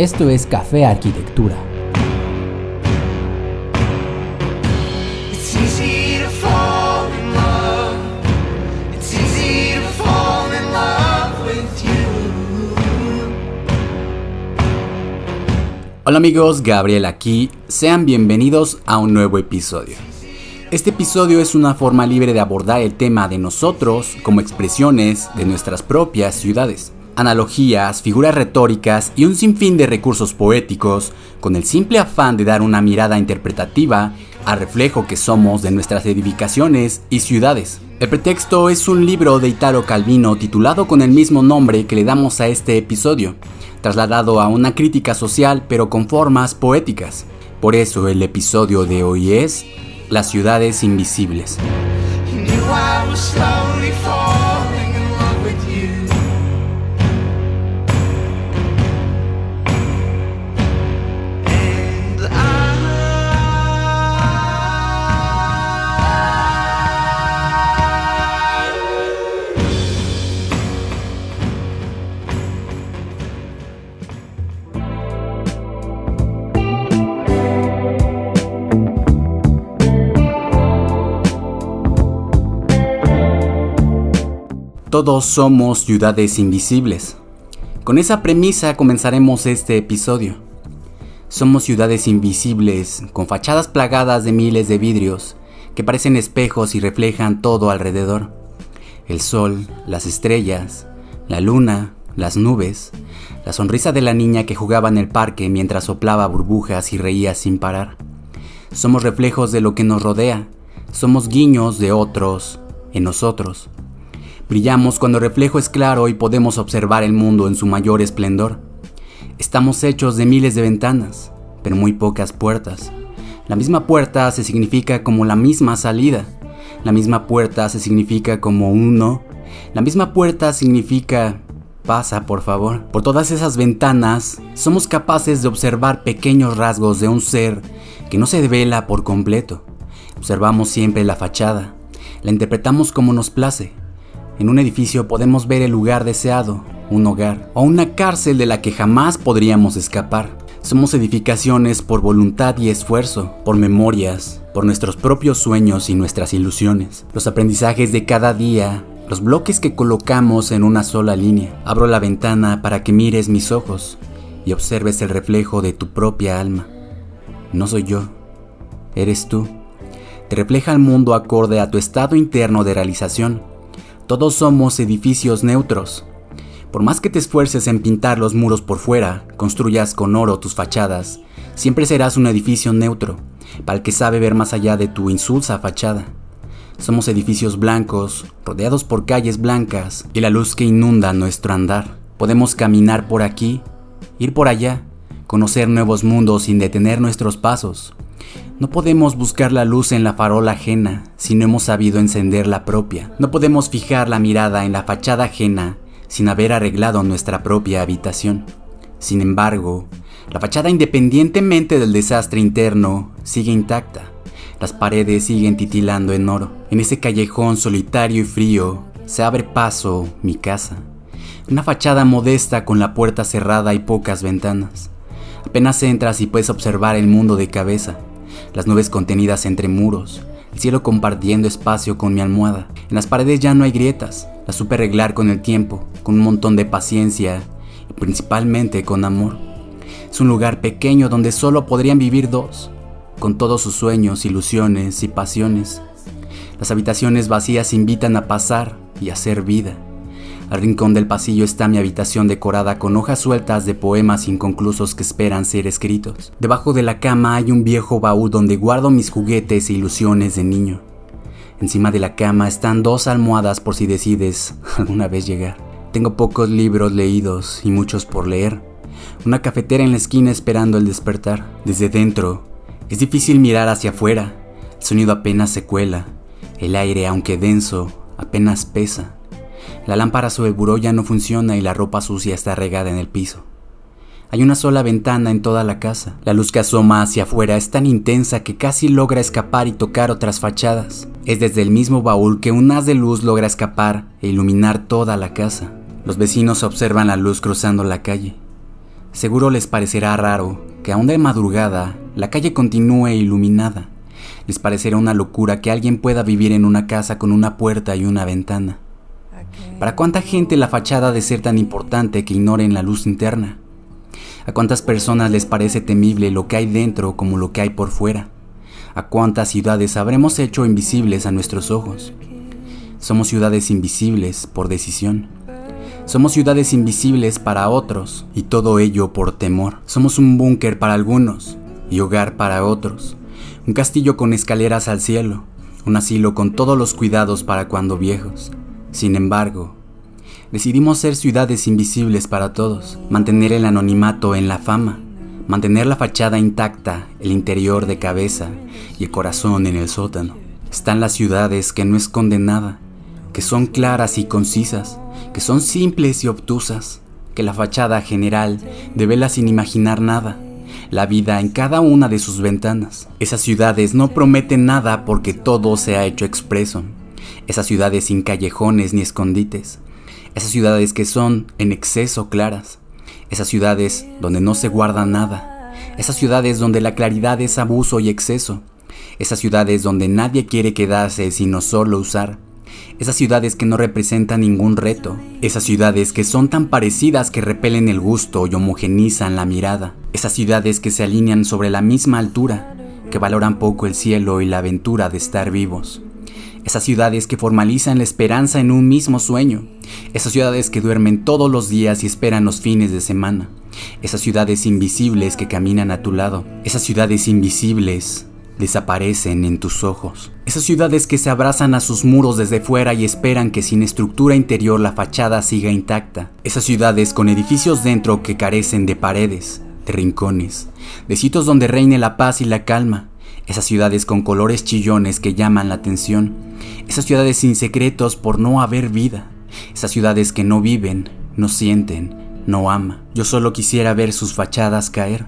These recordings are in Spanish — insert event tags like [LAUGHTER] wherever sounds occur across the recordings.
Esto es Café Arquitectura. Hola amigos, Gabriel aquí. Sean bienvenidos a un nuevo episodio. Este episodio es una forma libre de abordar el tema de nosotros como expresiones de nuestras propias ciudades. Analogías, figuras retóricas y un sinfín de recursos poéticos con el simple afán de dar una mirada interpretativa al reflejo que somos de nuestras edificaciones y ciudades. El pretexto es un libro de Italo Calvino titulado con el mismo nombre que le damos a este episodio, trasladado a una crítica social pero con formas poéticas. Por eso el episodio de hoy es Las ciudades invisibles. Todos somos ciudades invisibles. Con esa premisa comenzaremos este episodio. Somos ciudades invisibles, con fachadas plagadas de miles de vidrios, que parecen espejos y reflejan todo alrededor. El sol, las estrellas, la luna, las nubes, la sonrisa de la niña que jugaba en el parque mientras soplaba burbujas y reía sin parar. Somos reflejos de lo que nos rodea, somos guiños de otros en nosotros. Brillamos cuando el reflejo es claro y podemos observar el mundo en su mayor esplendor. Estamos hechos de miles de ventanas, pero muy pocas puertas. La misma puerta se significa como la misma salida. La misma puerta se significa como uno. La misma puerta significa pasa, por favor. Por todas esas ventanas somos capaces de observar pequeños rasgos de un ser que no se devela por completo. Observamos siempre la fachada. La interpretamos como nos place. En un edificio podemos ver el lugar deseado, un hogar o una cárcel de la que jamás podríamos escapar. Somos edificaciones por voluntad y esfuerzo, por memorias, por nuestros propios sueños y nuestras ilusiones. Los aprendizajes de cada día, los bloques que colocamos en una sola línea. Abro la ventana para que mires mis ojos y observes el reflejo de tu propia alma. No soy yo, eres tú. Te refleja el mundo acorde a tu estado interno de realización. Todos somos edificios neutros. Por más que te esfuerces en pintar los muros por fuera, construyas con oro tus fachadas, siempre serás un edificio neutro, para el que sabe ver más allá de tu insulsa fachada. Somos edificios blancos, rodeados por calles blancas y la luz que inunda nuestro andar. Podemos caminar por aquí, ir por allá, conocer nuevos mundos sin detener nuestros pasos. No podemos buscar la luz en la farola ajena si no hemos sabido encender la propia. No podemos fijar la mirada en la fachada ajena sin haber arreglado nuestra propia habitación. Sin embargo, la fachada independientemente del desastre interno sigue intacta. Las paredes siguen titilando en oro. En ese callejón solitario y frío se abre paso mi casa. Una fachada modesta con la puerta cerrada y pocas ventanas. Apenas entras y puedes observar el mundo de cabeza las nubes contenidas entre muros, el cielo compartiendo espacio con mi almohada. En las paredes ya no hay grietas, las supe arreglar con el tiempo, con un montón de paciencia y principalmente con amor. Es un lugar pequeño donde solo podrían vivir dos, con todos sus sueños, ilusiones y pasiones. Las habitaciones vacías invitan a pasar y a hacer vida. Al rincón del pasillo está mi habitación decorada con hojas sueltas de poemas inconclusos que esperan ser escritos. Debajo de la cama hay un viejo baúl donde guardo mis juguetes e ilusiones de niño. Encima de la cama están dos almohadas por si decides [LAUGHS] alguna vez llegar. Tengo pocos libros leídos y muchos por leer. Una cafetera en la esquina esperando el despertar. Desde dentro, es difícil mirar hacia afuera. El sonido apenas se cuela. El aire, aunque denso, apenas pesa. La lámpara sobre el buró ya no funciona y la ropa sucia está regada en el piso. Hay una sola ventana en toda la casa. La luz que asoma hacia afuera es tan intensa que casi logra escapar y tocar otras fachadas. Es desde el mismo baúl que un haz de luz logra escapar e iluminar toda la casa. Los vecinos observan la luz cruzando la calle. Seguro les parecerá raro que aún de madrugada la calle continúe iluminada. Les parecerá una locura que alguien pueda vivir en una casa con una puerta y una ventana. ¿Para cuánta gente la fachada ha de ser tan importante que ignoren la luz interna? ¿A cuántas personas les parece temible lo que hay dentro como lo que hay por fuera? ¿A cuántas ciudades habremos hecho invisibles a nuestros ojos? Somos ciudades invisibles por decisión. Somos ciudades invisibles para otros y todo ello por temor. Somos un búnker para algunos y hogar para otros. Un castillo con escaleras al cielo. Un asilo con todos los cuidados para cuando viejos. Sin embargo, decidimos ser ciudades invisibles para todos, mantener el anonimato en la fama, mantener la fachada intacta, el interior de cabeza y el corazón en el sótano. Están las ciudades que no esconden nada, que son claras y concisas, que son simples y obtusas, que la fachada general devela sin imaginar nada, la vida en cada una de sus ventanas. Esas ciudades no prometen nada porque todo se ha hecho expreso, esas ciudades sin callejones ni escondites, esas ciudades que son en exceso claras, esas ciudades donde no se guarda nada, esas ciudades donde la claridad es abuso y exceso, esas ciudades donde nadie quiere quedarse sino solo usar, esas ciudades que no representan ningún reto, esas ciudades que son tan parecidas que repelen el gusto y homogenizan la mirada, esas ciudades que se alinean sobre la misma altura, que valoran poco el cielo y la aventura de estar vivos. Esas ciudades que formalizan la esperanza en un mismo sueño. Esas ciudades que duermen todos los días y esperan los fines de semana. Esas ciudades invisibles que caminan a tu lado. Esas ciudades invisibles desaparecen en tus ojos. Esas ciudades que se abrazan a sus muros desde fuera y esperan que sin estructura interior la fachada siga intacta. Esas ciudades con edificios dentro que carecen de paredes, de rincones, de sitios donde reine la paz y la calma. Esas ciudades con colores chillones que llaman la atención. Esas ciudades sin secretos por no haber vida. Esas ciudades que no viven, no sienten, no ama. Yo solo quisiera ver sus fachadas caer,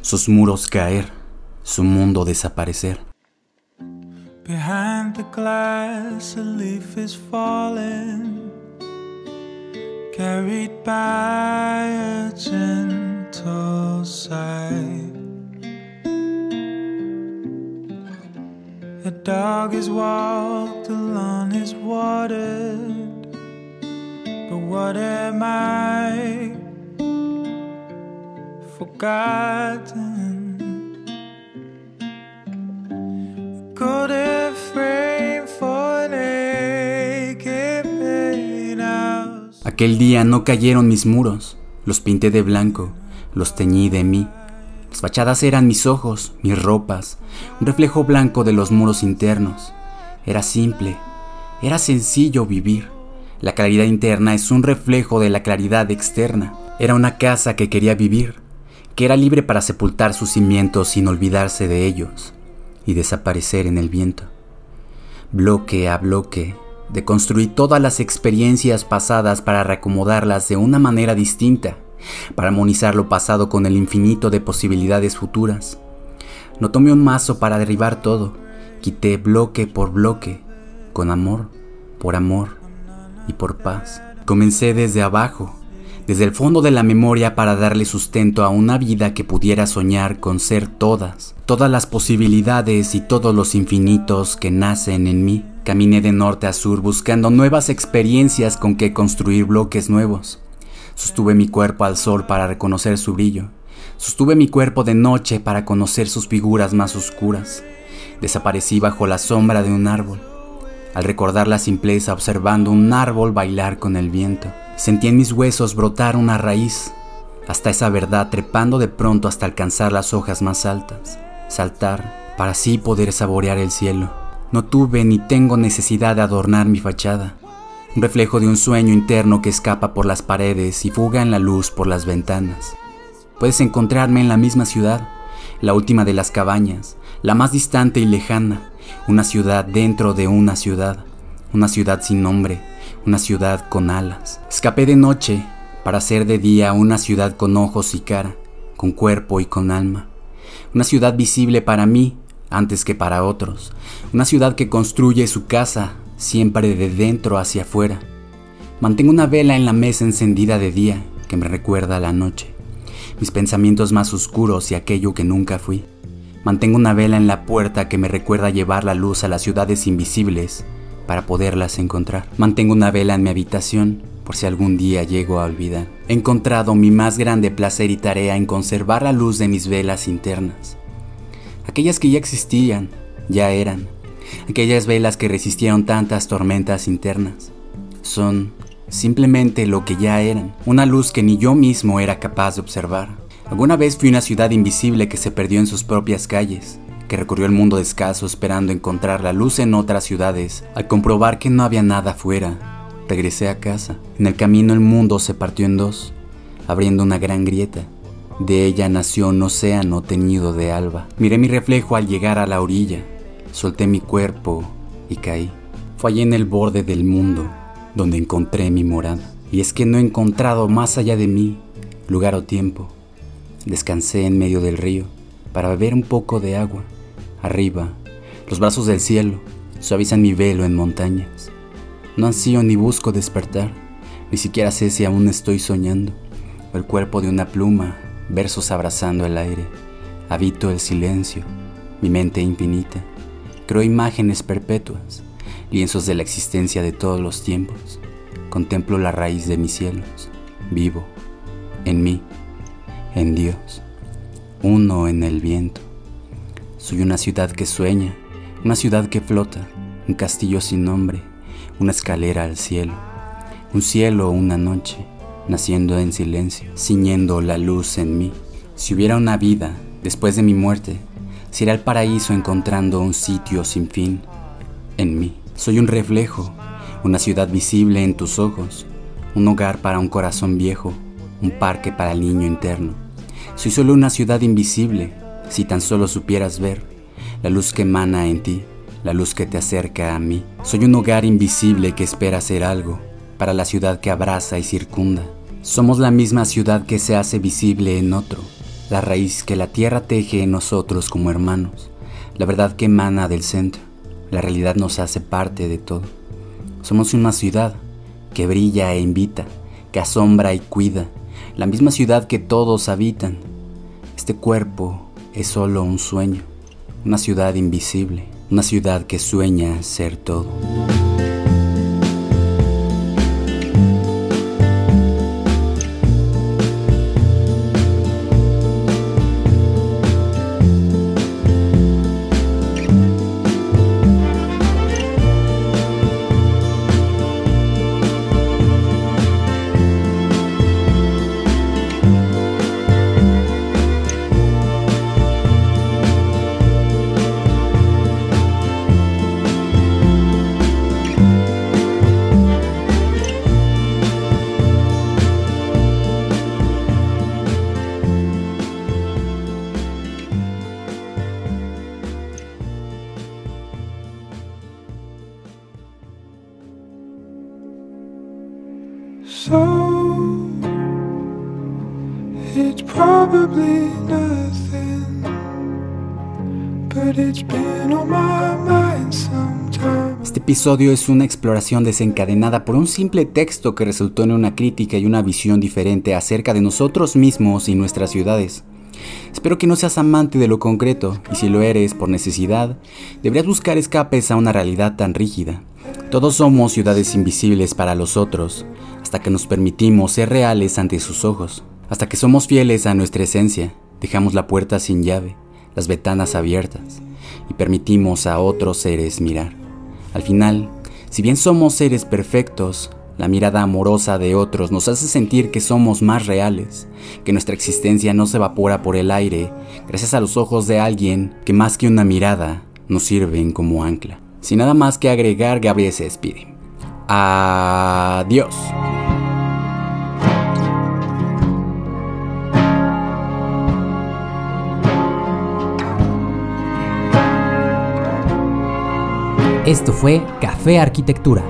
sus muros caer, su mundo desaparecer. Behind the glass, a leaf is carried by a gentle. A dog is walked, along is watered, but what am I? Forgotten. Golden frame for. Aquel día no cayeron mis muros, los pinté de blanco, los teñí de mí. Las fachadas eran mis ojos, mis ropas, un reflejo blanco de los muros internos. Era simple, era sencillo vivir. La claridad interna es un reflejo de la claridad externa. Era una casa que quería vivir, que era libre para sepultar sus cimientos sin olvidarse de ellos y desaparecer en el viento. Bloque a bloque, deconstruí todas las experiencias pasadas para reacomodarlas de una manera distinta, para armonizar lo pasado con el infinito de posibilidades futuras. No tomé un mazo para derribar todo, quité bloque por bloque, con amor, por amor y por paz. Comencé desde abajo, desde el fondo de la memoria para darle sustento a una vida que pudiera soñar con ser todas, todas las posibilidades y todos los infinitos que nacen en mí. Caminé de norte a sur buscando nuevas experiencias con que construir bloques nuevos. Sostuve mi cuerpo al sol para reconocer su brillo. Sostuve mi cuerpo de noche para conocer sus figuras más oscuras. Desaparecí bajo la sombra de un árbol. Al recordar la simpleza observando un árbol bailar con el viento, sentí en mis huesos brotar una raíz, hasta esa verdad trepando de pronto hasta alcanzar las hojas más altas, saltar para así poder saborear el cielo. No tuve ni tengo necesidad de adornar mi fachada, reflejo de un sueño interno que escapa por las paredes y fuga en la luz por las ventanas. Puedes encontrarme en la misma ciudad, la última de las cabañas, la más distante y lejana, una ciudad dentro de una ciudad, una ciudad sin nombre, una ciudad con alas. Escapé de noche para hacer de día una ciudad con ojos y cara, con cuerpo y con alma. Una ciudad visible para mí antes que para otros. Una ciudad que construye su casa siempre de dentro hacia afuera. Mantengo una vela en la mesa encendida de día que me recuerda a la noche. mis pensamientos más oscuros y aquello que nunca fui. Mantengo una vela en la puerta que me recuerda llevar la luz a las ciudades invisibles para poderlas encontrar. Mantengo una vela en mi habitación por si algún día llego a olvidar. He encontrado mi más grande placer y tarea en conservar la luz de mis velas internas. Aquellas que ya existían, ya eran. Aquellas velas que resistieron tantas tormentas internas. Son simplemente lo que ya eran. Una luz que ni yo mismo era capaz de observar. Alguna vez fui una ciudad invisible que se perdió en sus propias calles, que recorrió el mundo descalzo esperando encontrar la luz en otras ciudades. Al comprobar que no había nada afuera, regresé a casa. En el camino el mundo se partió en dos, abriendo una gran grieta. De ella nació un océano teñido de alba. Miré mi reflejo al llegar a la orilla, solté mi cuerpo y caí. Fue allí en el borde del mundo donde encontré mi morada. Y es que no he encontrado más allá de mí lugar o tiempo. Descansé en medio del río para beber un poco de agua. Arriba, los brazos del cielo suavizan mi velo en montañas. No ansío ni busco despertar, ni siquiera sé si aún estoy soñando. El cuerpo de una pluma, versos abrazando el aire. Habito el silencio, mi mente infinita. Creo imágenes perpetuas, lienzos de la existencia de todos los tiempos. Contemplo la raíz de mis cielos, vivo, en mí, en Dios, uno en el viento. Soy una ciudad que sueña, una ciudad que flota, un castillo sin nombre, una escalera al cielo, un cielo una noche, naciendo en silencio, ciñendo la luz en mí. Si hubiera una vida después de mi muerte, será el paraíso encontrando un sitio sin fin en mí. Soy un reflejo, una ciudad visible en tus ojos, un hogar para un corazón viejo, un parque para el niño interno. Soy solo una ciudad invisible, si tan solo supieras ver la luz que emana en ti la luz que te acerca a mí. Soy un hogar invisible que espera ser algo para la ciudad que abraza y circunda. Somos la misma ciudad que se hace visible en otro, la raíz que la tierra teje en nosotros como hermanos, la verdad que emana del centro, la realidad nos hace parte de todo. Somos una ciudad que brilla e invita, que asombra y cuida, la misma ciudad que todos habitan. Este cuerpo es solo un sueño, una ciudad invisible una ciudad que sueña ser todo. Este episodio es una exploración desencadenada por un simple texto que resultó en una crítica y una visión diferente acerca de nosotros mismos y nuestras ciudades. Espero que no seas amante de lo concreto, y si lo eres por necesidad, deberías buscar escapes a una realidad tan rígida. Todos somos ciudades invisibles para los otros, hasta que nos permitimos ser reales ante sus ojos, hasta que somos fieles a nuestra esencia, dejamos la puerta sin llave, las ventanas abiertas, y permitimos a otros seres mirar. Al final, si bien somos seres perfectos, la mirada amorosa de otros nos hace sentir que somos más reales, que nuestra existencia no se evapora por el aire gracias a los ojos de alguien que más que una mirada nos sirven como ancla. Sin nada más que agregar, Gabriel se despide. Adiós. Esto fue Café Arquitectura.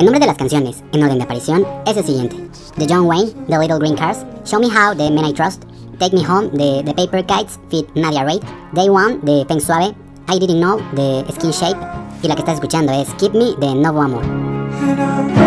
El nombre de las canciones, en orden de aparición, es el siguiente. The John Wayne, The Little Green Cars, Show Me How, The Men I Trust, Take Me Home, The, The Paper Kites, Fit Nadia Raid, Day One, The Feng Suave, I Didn't Know the Skin Shape y la que estás escuchando es Keep Me de Novo Amor.